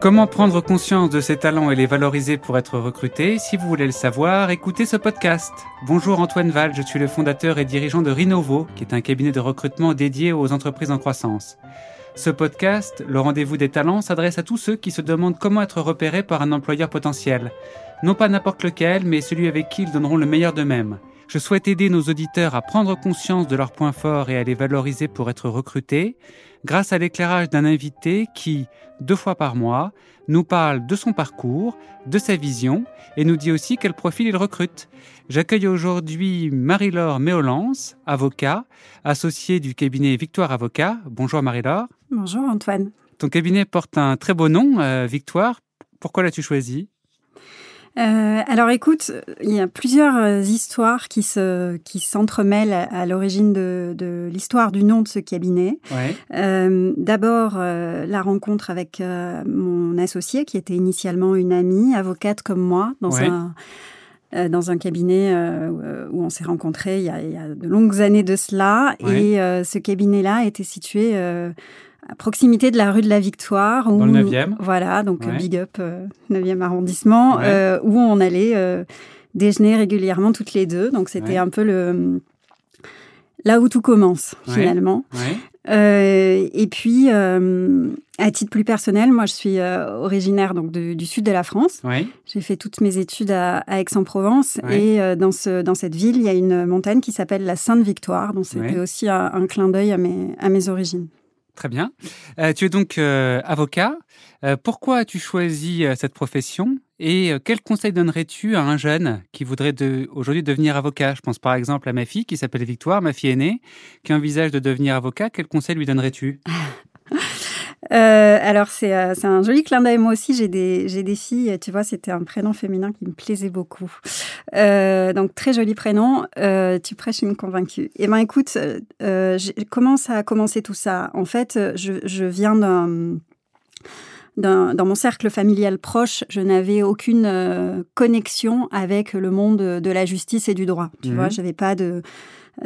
Comment prendre conscience de ses talents et les valoriser pour être recruté? Si vous voulez le savoir, écoutez ce podcast. Bonjour Antoine Val, je suis le fondateur et dirigeant de Rinovo, qui est un cabinet de recrutement dédié aux entreprises en croissance. Ce podcast, le rendez-vous des talents, s'adresse à tous ceux qui se demandent comment être repérés par un employeur potentiel. Non pas n'importe lequel, mais celui avec qui ils donneront le meilleur d'eux-mêmes. Je souhaite aider nos auditeurs à prendre conscience de leurs points forts et à les valoriser pour être recrutés grâce à l'éclairage d'un invité qui, deux fois par mois, nous parle de son parcours, de sa vision et nous dit aussi quel profil il recrute. J'accueille aujourd'hui Marie-Laure Méolance, avocat, associée du cabinet Victoire Avocat. Bonjour Marie-Laure. Bonjour Antoine. Ton cabinet porte un très beau nom, euh, Victoire. Pourquoi l'as-tu choisi? Euh, alors écoute, il y a plusieurs euh, histoires qui se qui s'entremêlent à, l'origine de, de l'histoire du nom de ce cabinet. Euh, D'abord la rencontre avec mon associé qui était initialement une amie, avocate comme moi, dans un dans un cabinet où on s'est rencontrés il y, a, il y, a, de longues années de cela. Et ce cabinet-là était situé à proximité de la rue de la Victoire. Où, Dans le 9e. Voilà, donc big up, 9e euh, arrondissement, euh, où on allait euh, déjeuner régulièrement toutes les deux. Donc c'était un peu le là où tout commence finalement. et puis, à titre plus personnel, moi je suis originaire donc du sud de la France. J'ai fait toutes mes études à, Aix-en-Provence et dans, ce, dans cette ville, il y a une montagne qui s'appelle la Sainte-Victoire. Donc c'était aussi un, un clin d'œil à mes, à mes origines. Très bien. Euh, tu es donc euh, avocat. Euh, pourquoi as-tu choisi cette profession et quel conseil donnerais-tu à un jeune qui voudrait aujourd'hui devenir avocat? Je pense par exemple à ma fille qui s'appelle Victoire, ma fille aînée, qui envisage de devenir avocat. Quel conseil lui donnerais-tu? Euh, alors, euh, c'est un joli clin d'œil. Moi aussi, j'ai des, des filles. Tu vois, c'était un prénom féminin qui me plaisait beaucoup. Euh, donc, très joli prénom. tu prêches une convaincue. Eh bien, écoute, comment ça a commencé tout ça? En fait, je, je viens d'un dans mon cercle familial proche, je n'avais aucune connexion avec le monde de la justice et du droit. Tu vois, mhm. j'avais pas de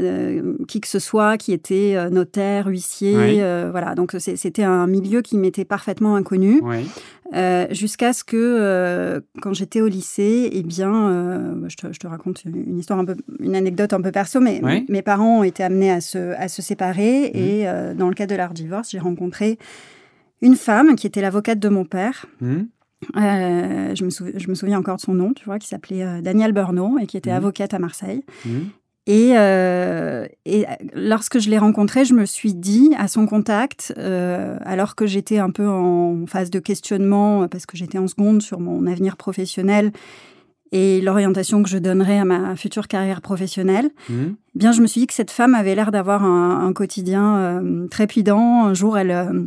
euh, qui que ce soit qui était euh, notaire, huissier, euh, voilà. Donc c'était un milieu qui m'était parfaitement inconnu. jusqu'à ce que quand j'étais au lycée, eh bien, je te, raconte une histoire un peu, une anecdote un peu perso, mais mes parents ont été amenés à se, à se séparer mmh. et dans le cadre de leur divorce, j'ai rencontré une femme qui était l'avocate de mon père. Mmh. je, me je, me souviens encore de son nom, tu vois, qui s'appelait Danielle Bernot et qui était mmh. avocate à Marseille. Et, euh, et, lorsque je l'ai rencontré, je me suis dit à son contact, euh, alors que j'étais un peu en phase de questionnement, parce que j'étais en seconde sur mon avenir professionnel et l'orientation que je donnerais à ma future carrière professionnelle, mmh. eh bien je me suis dit que cette femme avait l'air d'avoir un, un, quotidien euh, trépidant. Un jour, elle euh,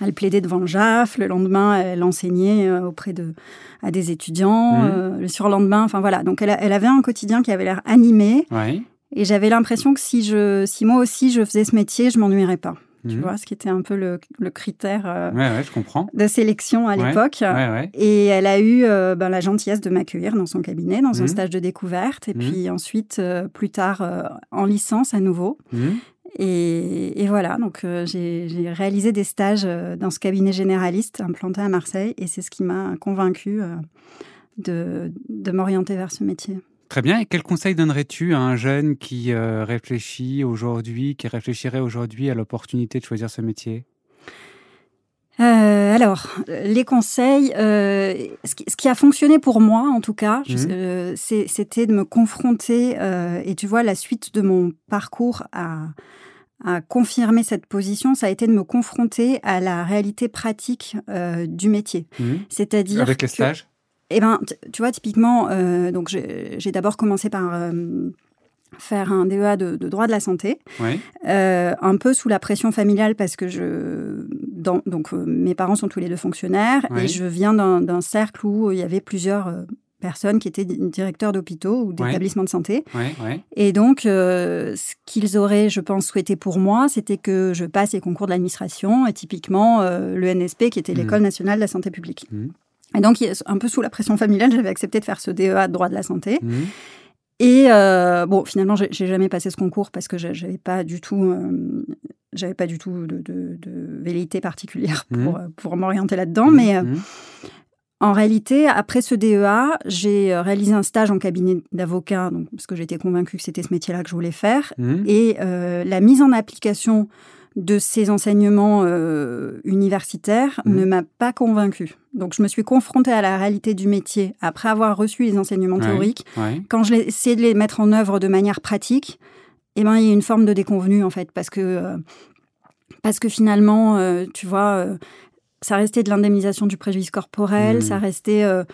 elle plaidait devant le JAF, le lendemain, elle enseignait euh, auprès de à des étudiants, mmh. euh, le surlendemain, enfin voilà. Donc elle, elle, avait un quotidien qui avait l'air animé. Et j'avais l'impression que si, je, si moi aussi je faisais ce métier, je m'ennuierais pas. Tu mmh. vois, ce qui était un peu le, le critère euh, je comprends. de sélection à l'époque. Et elle a eu ben, la gentillesse de m'accueillir dans son cabinet, dans un mmh. stage de découverte. Et puis ensuite, plus tard, en licence à nouveau. Et, voilà, donc euh, j'ai réalisé des stages euh, dans ce cabinet généraliste implanté à Marseille et c'est ce qui m'a convaincu euh, de, de m'orienter vers ce métier. Très bien. Et quel conseil donnerais-tu à un jeune qui réfléchit aujourd'hui, qui réfléchirait aujourd'hui à l'opportunité de choisir ce métier? Alors, les conseils, ce, qui, a fonctionné pour moi, en tout cas, mmh. c'était de me confronter, et tu vois, la suite de mon parcours à, à confirmer cette position, ça a été de me confronter à la réalité pratique euh, du métier. Mmh. C'est-à-dire avec les stages? Eh ben, tu vois, typiquement, euh, donc j'ai d'abord commencé par euh, faire un DEA de, droit de la santé, un peu sous la pression familiale parce que je, donc mes parents sont tous les deux fonctionnaires et je viens d'un cercle où il y avait plusieurs personnes qui étaient directeurs d'hôpitaux ou d'établissements de santé. Et donc, euh, ce qu'ils auraient, je pense, souhaité pour moi, c'était que je passe les concours de l'administration, et typiquement euh, le NSP, qui était mmh. l'École nationale de la santé publique. Mmh. Et donc, un peu sous la pression familiale, j'avais accepté de faire ce DEA de droit de la santé. Mmh. Et euh, bon, finalement, j'ai jamais passé ce concours parce que j'avais pas du tout, j'avais pas du tout de, de, de velléité particulière pour, pour m'orienter là-dedans. Mais. En réalité, après ce DEA, j'ai euh, réalisé un stage en cabinet d'avocat, donc parce que j'étais convaincue que c'était ce métier-là que je voulais faire. Mhm. Et euh, la mise en application de ces enseignements euh, universitaires Mhm. ne m'a pas convaincue. Donc, je me suis confrontée à la réalité du métier après avoir reçu les enseignements Ouais. théoriques. Ouais. Quand je l'ai essayé de les mettre en œuvre de manière pratique, eh ben, il y a une forme de déconvenue, en fait, parce que, euh, parce que finalement, euh, tu vois, euh, ça restait de l'indemnisation du préjudice corporel, Mhm. ça restait... euh,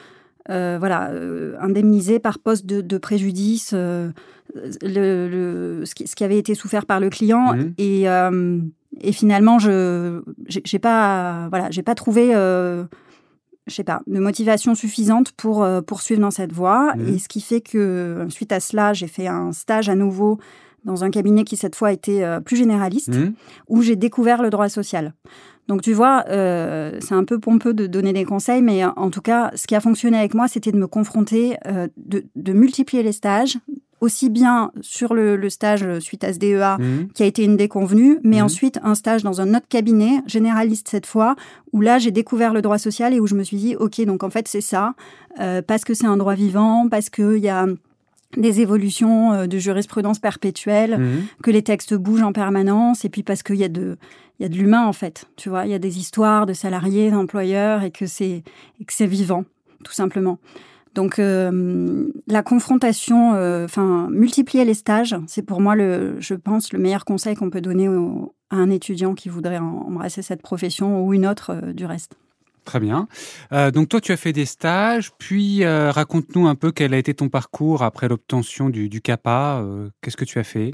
euh, voilà, euh, indemnisé par poste de, de préjudice, le, le- ce, qui, ce qui avait été souffert par le client. Mhm. Et, et finalement, je j'ai pas, voilà, j'ai pas trouvé, je sais pas, de motivation suffisante pour poursuivre dans cette voie. Mhm. Et ce qui fait que suite à cela, j'ai fait un stage à nouveau dans un cabinet qui cette fois était euh, plus généraliste Mhm. où j'ai découvert le droit social. Donc tu vois, euh, c'est un peu pompeux de donner des conseils, mais en tout cas, ce qui a fonctionné avec moi, c'était de me confronter, euh, de, de multiplier les stages, aussi bien sur le, le stage suite à ce DEA, Mhm. qui a été une déconvenue, mais Mhm. ensuite un stage dans un autre cabinet, généraliste cette fois, où là j'ai découvert le droit social et où je me suis dit, ok, donc en fait c'est ça, euh, parce que c'est un droit vivant, parce qu'il y a des évolutions euh, de jurisprudence perpétuelle, Mhm. que les textes bougent en permanence et puis parce qu'il y a de il y a de l'humain en fait tu vois il y a des histoires de salariés d'employeurs et que c'est et que c'est vivant tout simplement donc euh, la confrontation euh, enfin multiplier les stages c'est pour moi le je pense le meilleur conseil qu'on peut donner au- à un étudiant qui voudrait embrasser cette profession ou une autre euh, du reste Très bien. Euh, donc toi, tu as fait des stages, puis euh, raconte-nous un peu quel a été ton parcours après l'obtention du, du CAPA. euh, Qu'est-ce que tu as fait?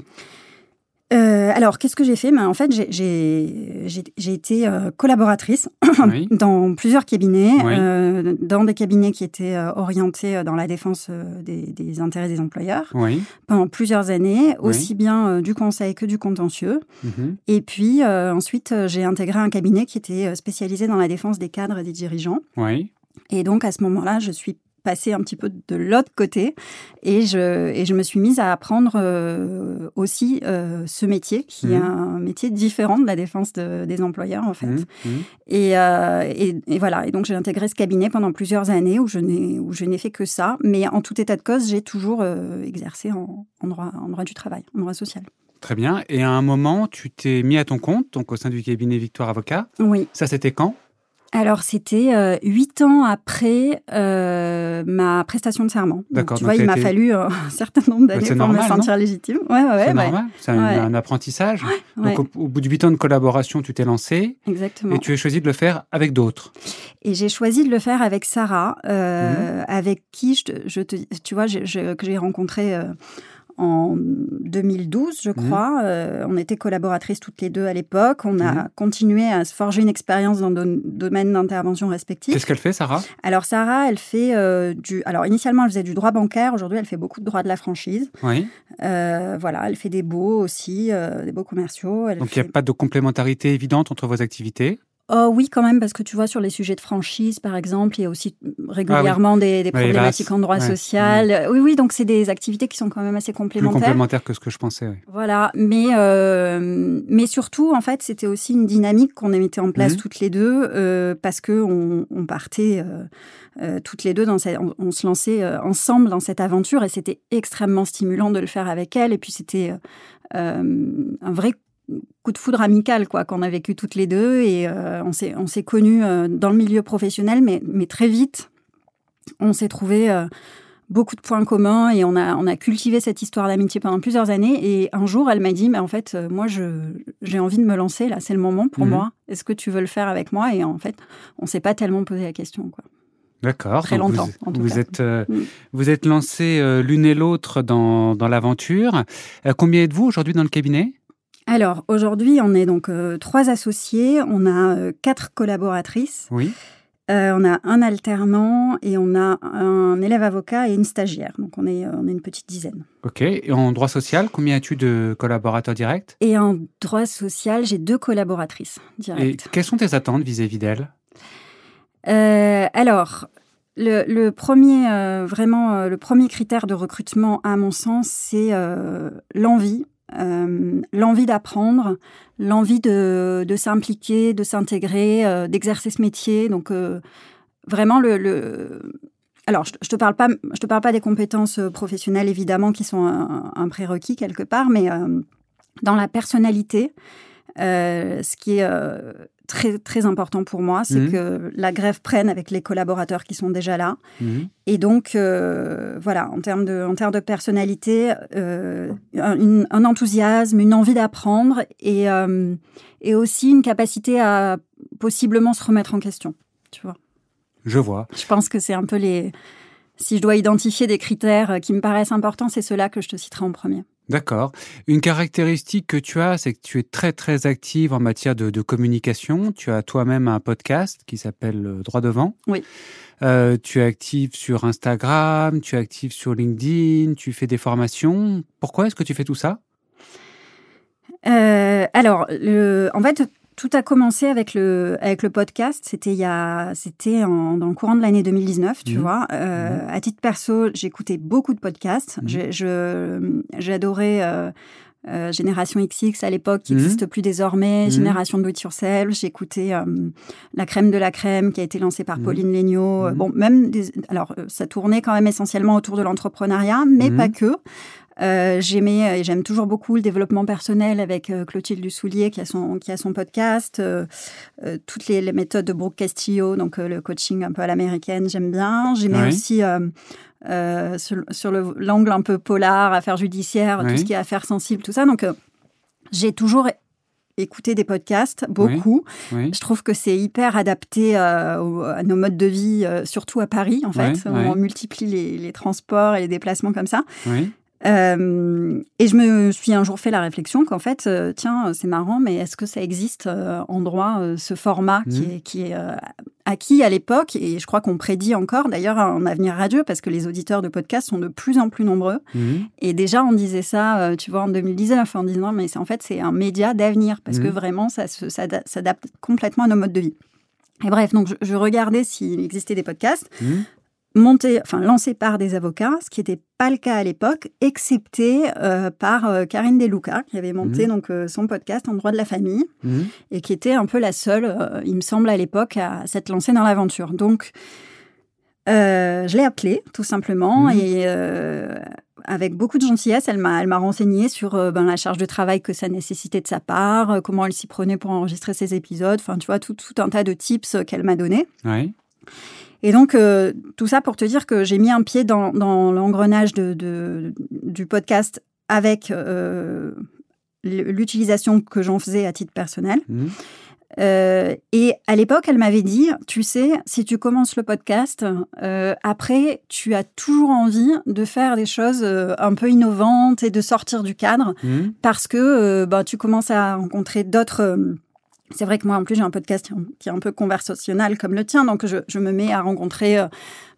Euh, alors, qu'est-ce que j'ai fait? Ben, En fait, j'ai- été euh, collaboratrice Oui. dans plusieurs cabinets, Oui. euh, dans des cabinets qui étaient orientés dans la défense des, des intérêts des employeurs Oui. pendant plusieurs années, aussi bien du conseil que du contentieux. Mhm. Et puis ensuite, j'ai intégré un cabinet qui était spécialisé dans la défense des cadres et des dirigeants. Et donc, à ce moment-là, je suis passée un petit peu de l'autre côté et je, et je me suis mise à apprendre euh, aussi euh, ce métier, qui est Mhm. un métier différent de la défense de- des employeurs, en fait. Mhm. Et, euh, et, et voilà. Et donc, j'ai intégré ce cabinet pendant plusieurs années où je n'ai, où je n'ai fait que ça. Mais en tout état de cause, j'ai toujours exercé en, en droit, en droit du travail, en droit social. Très bien. Et à un moment, tu t'es mis à ton compte, donc au sein du cabinet Victoire Avocat. Oui. Ça, c'était quand? Alors, c'était euh, huit ans après euh, ma prestation de serment. D'accord, Tu vois, il m'a fallu euh, un certain nombre d'années pour normal, me sentir légitime. Ouais, ouais, C'est ouais. normal. C'est un, Ouais. un apprentissage. ouais, Donc, au, au bout de huit ans de collaboration, tu t'es lancé exactement. et tu as choisi de le faire avec d'autres. Et j'ai choisi de le faire avec Sarah, euh, Mhm. avec qui je te, je te- tu vois, je- je- que j'ai rencontré en 2012, je Mhm. crois. Euh, on était collaboratrices toutes les deux à l'époque. On a Mhm. continué à se forger une expérience dans nos domaines d'intervention respectifs. Qu'est-ce qu'elle fait, Sarah? Alors Sarah, elle fait euh, du. Alors initialement, elle faisait du droit bancaire. Aujourd'hui, elle fait beaucoup de droit de la franchise. Oui. Euh, voilà, elle fait des baux aussi, des baux commerciaux. Elle Donc, il n'y a pas de complémentarité évidente entre vos activités? Oh oui, quand même, parce que tu vois, sur les sujets de franchise, par exemple, il y a aussi régulièrement des, des Ah Oui, problématiques hélas. en droit Ouais. social. Oui, oui, donc c'est des activités qui sont quand même assez Plus complémentaires. complémentaire que ce que je pensais. oui. Voilà, mais, euh, mais surtout, en fait, c'était aussi une dynamique qu'on mettait en place Mhm. toutes les deux, euh, parce que on, partait euh, toutes les deux, dans cette- on, on se lançait ensemble dans cette aventure, et c'était extrêmement stimulant de le faire avec elle, et puis c'était un vrai coup de foudre amical quoi qu'on a vécu toutes les deux, et euh, on s'est on s'est connus euh, dans le milieu professionnel, mais, mais très vite, on s'est trouvé beaucoup de points communs et on a, on a cultivé cette histoire d'amitié pendant plusieurs années. Et un jour, elle m'a dit, mais en fait, euh, moi, je, j'ai envie de me lancer, là, c'est le moment pour Mhm. moi. Est-ce que tu veux le faire avec moi? Et en fait, on s'est pas tellement posé la question. Quoi. D'accord. Très longtemps, Vous, en tout vous cas. êtes, euh, Mm. vous êtes lancés euh, l'une et l'autre dans, dans l'aventure. Euh, combien êtes-vous aujourd'hui dans le cabinet? Alors, aujourd'hui, on est donc euh, trois associés, on a euh, quatre collaboratrices, Oui. euh, on a un alternant et on a un élève avocat et une stagiaire. Donc, on est, on est une petite dizaine. Ok. Et en droit social, combien as-tu de collaborateurs directs? Et en droit social, j'ai deux collaboratrices Et directes. quelles sont tes attentes vis-à-vis d'elles? Alors, le, premier, euh, vraiment, euh, le premier critère de recrutement, à mon sens, c'est euh, l'envie, l'envie d'apprendre, l'envie de, s'impliquer, de s'intégrer, d'exercer ce métier. Donc, vraiment, le, alors, je, ne te parle pas, je te parle pas des compétences professionnelles évidemment qui sont un prérequis quelque part, mais dans la personnalité, euh, ce qui est euh, très, très important pour moi, c'est mhm. que la grève prenne avec les collaborateurs qui sont déjà là. Mhm. Et donc, euh, voilà, en termes de, en termes de personnalité, un, enthousiasme, une envie d'apprendre et, et aussi une capacité à possiblement se remettre en question, tu vois. Je vois. Je pense que c'est un peu les... Si je dois identifier des critères qui me paraissent importants, c'est ceux-là que je te citerai en premier. D'accord. Une caractéristique que tu as, c'est que tu es très très active en matière de, communication. Tu as toi-même un podcast qui s'appelle euh, Droit devant. Oui. Euh, tu es active sur Instagram, tu es active sur LinkedIn, tu fais des formations. Pourquoi est-ce que tu fais tout ça? Euh, alors, le, en fait, tout a commencé avec le, avec le podcast. C'était il y a, c'était dans le courant de l'année 2019, tu mmh. vois. Euh, mmh. À titre perso, j'écoutais beaucoup de podcasts. Mmh. Je, j'adorais euh, euh, Génération XX à l'époque, qui n'existe plus désormais. Génération Do It Yourself. J'écoutais La crème de la crème, qui a été lancée par Pauline Legnaud. Bon, même des, alors ça tournait quand même essentiellement autour de l'entrepreneuriat, mais pas que. Euh, j'aimais euh, et j'aime toujours beaucoup le développement personnel avec euh, Clotilde Dussoulier qui a son, qui a son podcast. toutes les, méthodes de Brooke Castillo, donc le coaching un peu à l'américaine, j'aime bien. J'aimais aussi sur, l'angle un peu polar, affaires judiciaires, tout ce qui est affaires sensibles, tout ça. Donc j'ai toujours écouté des podcasts, beaucoup. Je trouve que c'est hyper adapté à nos modes de vie, surtout à Paris, en fait. On multiplie les, les, transports et les déplacements comme ça. Euh, et je me suis un jour fait la réflexion qu'en fait, euh, tiens, c'est marrant, mais est-ce que ça existe euh, en droit, ce format qui mmh. est, qui est acquis à l'époque Et je crois qu'on prédit encore d'ailleurs un avenir radieux parce que les auditeurs de podcasts sont de plus en plus nombreux. Mmh. Et déjà, on disait ça, tu vois, en 2019, en disant, mais en fait, c'est un média d'avenir parce que mmh. vraiment, ça s'adapte complètement à nos modes de vie. Et bref, donc je, je regardais s'il existait des podcasts monté, enfin lancé par des avocats, ce qui n'était pas le cas à l'époque, excepté euh, par euh, Karine Deluca, qui avait monté mhm. donc euh, son podcast en droit de la famille mhm. et qui était un peu la seule, il me semble à l'époque, à s'être lancée dans l'aventure. Donc je l'ai appelée tout simplement mhm. et avec beaucoup de gentillesse, elle m'a elle m'a renseigné sur ben, la charge de travail que ça nécessitait de sa part, comment elle s'y prenait pour enregistrer ses épisodes, enfin tu vois tout, tout un tas de tips qu'elle m'a donné. Oui. Et donc, euh, tout ça pour te dire que j'ai mis un pied dans, l'engrenage de, du podcast avec euh, l'utilisation que j'en faisais à titre personnel. Mmh. Euh, et à l'époque, elle m'avait dit, tu sais, si tu commences le podcast, après, tu as toujours envie de faire des choses un peu innovantes et de sortir du cadre mmh. parce que bah, tu commences à rencontrer d'autres c'est vrai que moi, en plus, j'ai un podcast qui est un peu conversationnel comme le tien, donc je, je me mets à rencontrer euh,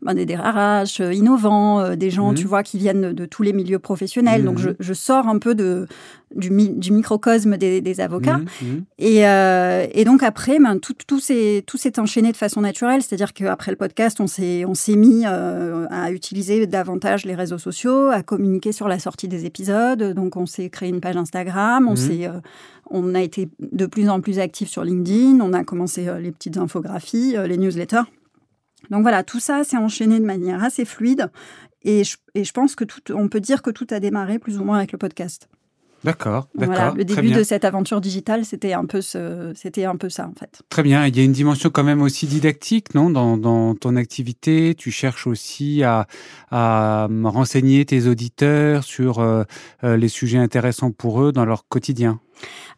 ben, des DRH euh, innovants, euh, des gens, tu mmh. vois, qui viennent de, tous les milieux professionnels. Donc, je, mmh. je, sors un peu de, du, du microcosme des, des avocats. Mmh, et, et, donc, après, ben, tout, tout s'est enchaîné de façon naturelle. C'est-à-dire qu'après le podcast, on s'est mis à utiliser davantage les réseaux sociaux, à communiquer sur la sortie des épisodes. Donc, on s'est créé une page Instagram, on on a été de plus en plus actifs sur LinkedIn, on a commencé euh, les petites infographies, euh, les newsletters. Donc voilà, tout ça s'est enchaîné de manière assez fluide et je, et je pense que tout, on peut dire que tout a démarré plus ou moins avec le podcast. D'accord, d'accord. Voilà, le début de cette aventure digitale, c'était un peu ce, c'était un peu ça en fait. Très bien. Il y a une dimension quand même aussi didactique, non, dans, dans ton activité? Tu cherches aussi à, à renseigner tes auditeurs sur euh, les sujets intéressants pour eux dans leur quotidien?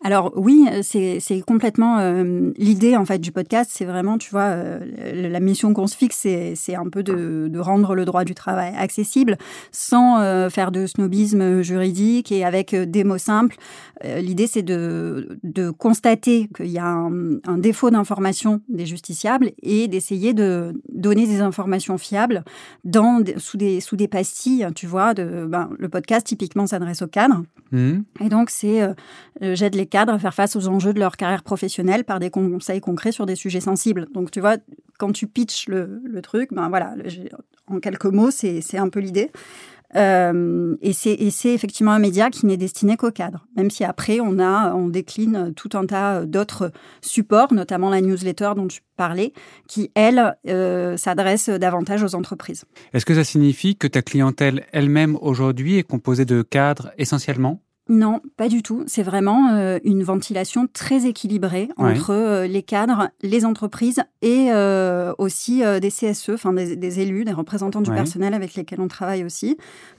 Alors oui, c'est complètement euh, l'idée en fait du podcast. C'est vraiment, tu vois, euh, la mission qu'on se fixe, c'est un peu de, rendre le droit du travail accessible sans euh, faire de snobisme juridique et avec des mots simples. l'idée, c'est de, de, constater qu'il y a un, défaut d'information des justiciables et d'essayer de donner des informations fiables dans, sous, des, sous des pastilles, tu vois. De, ben, le podcast, typiquement, s'adresse au cadre. Mmh. Et donc, c'est j'aide les cadres à faire face aux enjeux de leur carrière professionnelle par des conseils concrets sur des sujets sensibles. Donc, tu vois, quand tu pitches le, le truc, ben voilà, en quelques mots, c'est un peu l'idée. Euh, et c'est effectivement un média qui n'est destiné qu'aux cadres, même si après on a, on décline tout un tas d'autres supports, notamment la newsletter dont tu parlais, qui elle euh, s'adresse davantage aux entreprises. Est-ce que ça signifie que ta clientèle elle-même aujourd'hui est composée de cadres essentiellement? Non, pas du tout. C'est vraiment euh, une ventilation très équilibrée entre euh, les cadres, les entreprises et euh, aussi des CSE, enfin des, élus, des représentants du personnel avec lesquels on travaille aussi.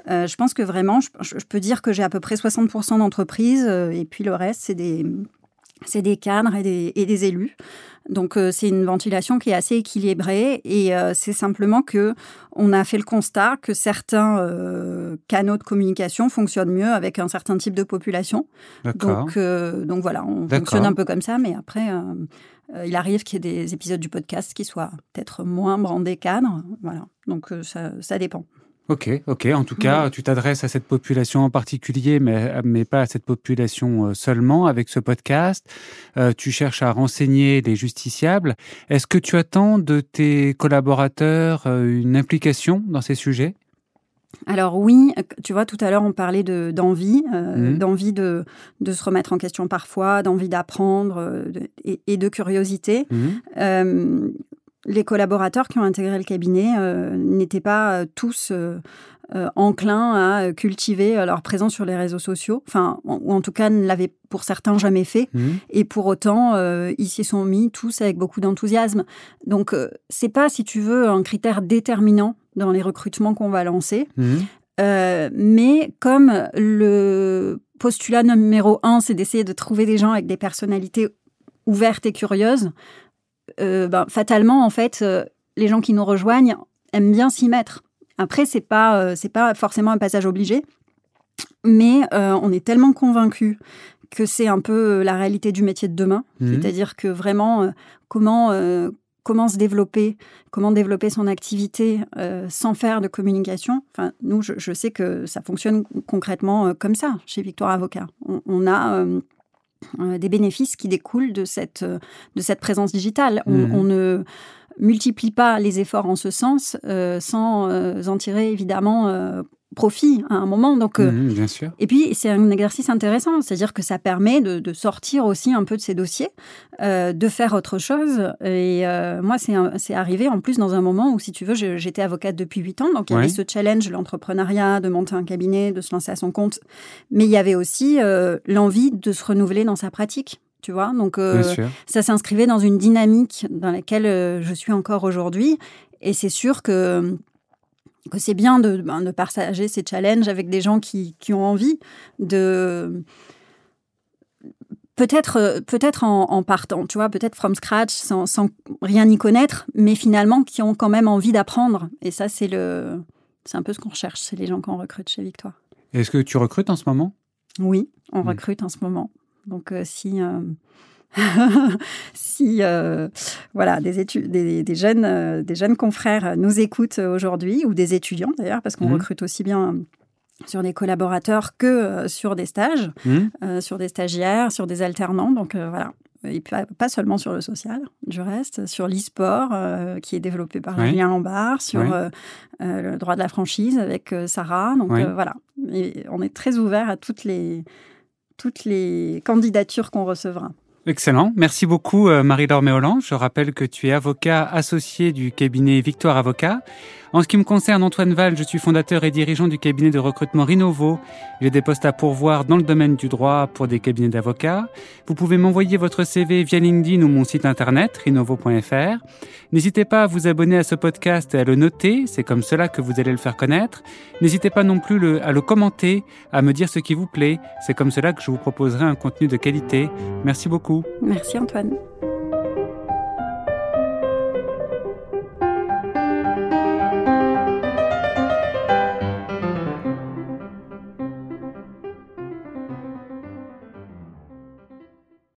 je pense que vraiment, je, peux dire que j'ai à peu près 60% d'entreprises et puis le reste, c'est des, c'est des cadres et des, et des élus. Donc euh, c'est une ventilation qui est assez équilibrée et euh, c'est simplement que on a fait le constat que certains euh, canaux de communication fonctionnent mieux avec un certain type de population. Donc donc voilà, on fonctionne un peu comme ça, mais après il arrive qu'il y ait des épisodes du podcast qui soient peut-être moins brandés cadres. Voilà, donc ça, ça dépend. Ok, ok. En tout cas, tu t'adresses à cette population en particulier, mais, mais pas à cette population euh, seulement avec ce podcast. Euh, tu cherches à renseigner les justiciables. Est-ce que tu attends de tes collaborateurs euh, une implication dans ces sujets? Alors oui, tu vois, tout à l'heure on parlait d'envie, mmh. d'envie de, de, se remettre en question parfois, d'envie d'apprendre et, de curiosité. Mmh les collaborateurs qui ont intégré le cabinet euh, n'étaient pas euh, tous euh, enclins à cultiver leur présence sur les réseaux sociaux, enfin, ou en tout cas ne l'avaient pour certains jamais fait. Mmh. Et pour autant, ils s'y sont mis tous avec beaucoup d'enthousiasme. Donc, c'est pas, si tu veux, un critère déterminant dans les recrutements qu'on va lancer. Mmh. mais comme le postulat numéro un, c'est d'essayer de trouver des gens avec des personnalités ouvertes et curieuses, euh, ben, fatalement, en fait, euh, les gens qui nous rejoignent aiment bien s'y mettre. Après, c'est pas, euh, c'est pas forcément un passage obligé, mais on est tellement convaincus que c'est un peu la réalité du métier de demain. Mmh. C'est-à-dire que vraiment, comment, comment se développer, comment développer son activité sans faire de communication. Enfin, nous, je, sais que ça fonctionne concrètement comme ça chez Victoire Avocat. on a euh, des bénéfices qui découlent de cette, euh, de cette présence digitale. On, mmh. ne multiplie pas les efforts en ce sens euh, sans en tirer évidemment profit à un moment. Donc, mmh, bien sûr. Et puis, c'est un exercice intéressant, c'est-à-dire que ça permet de, sortir aussi un peu de ces dossiers, euh, de faire autre chose. Et euh, moi, c'est arrivé en plus dans un moment où, si tu veux, j'étais avocate depuis huit ans, donc il y avait ce challenge, l'entrepreneuriat, de monter un cabinet, de se lancer à son compte. Mais il y avait aussi euh, l'envie de se renouveler dans sa pratique. Tu vois, donc ça s'inscrivait dans une dynamique dans laquelle je suis encore aujourd'hui. Et c'est sûr que que c'est bien de, ben, de, partager ces challenges avec des gens qui, qui ont envie de peut-être peut-être en, partant, tu vois, peut-être from scratch, sans, sans, rien y connaître, mais finalement qui ont quand même envie d'apprendre. Et ça, c'est le, c'est un peu ce qu'on recherche, c'est les gens qu'on recrute chez Victoire. Est-ce que tu recrutes en ce moment? Oui, on hmm. recrute en ce moment. Donc euh, si euh, si euh, voilà des, études, des, jeunes, euh, des jeunes confrères nous écoutent aujourd'hui, ou des étudiants d'ailleurs, parce qu'on mmh. recrute aussi bien sur des collaborateurs que euh, sur des stages, mmh. sur des stagiaires, sur des alternants. Donc voilà, et pas seulement sur le social, du reste, sur l'e-sport qui est développé par Julien Lombard, sur le droit de la franchise avec Sarah. Donc voilà, on est très ouvert à toutes les, toutes les candidatures qu'on recevra. Excellent. Merci beaucoup, euh, Marie-Laure Méolan. Je rappelle que tu es avocat associé du cabinet Victoire Avocat. En ce qui me concerne, Antoine Val, je suis fondateur et dirigeant du cabinet de recrutement Rinovo. J'ai des postes à pourvoir dans le domaine du droit pour des cabinets d'avocats. Vous pouvez m'envoyer votre CV via LinkedIn ou mon site internet rinovo.fr. N'hésitez pas à vous abonner à ce podcast et à le noter, c'est comme cela que vous allez le faire connaître. N'hésitez pas non plus à le commenter, à me dire ce qui vous plaît, c'est comme cela que je vous proposerai un contenu de qualité. Merci beaucoup. Merci Antoine.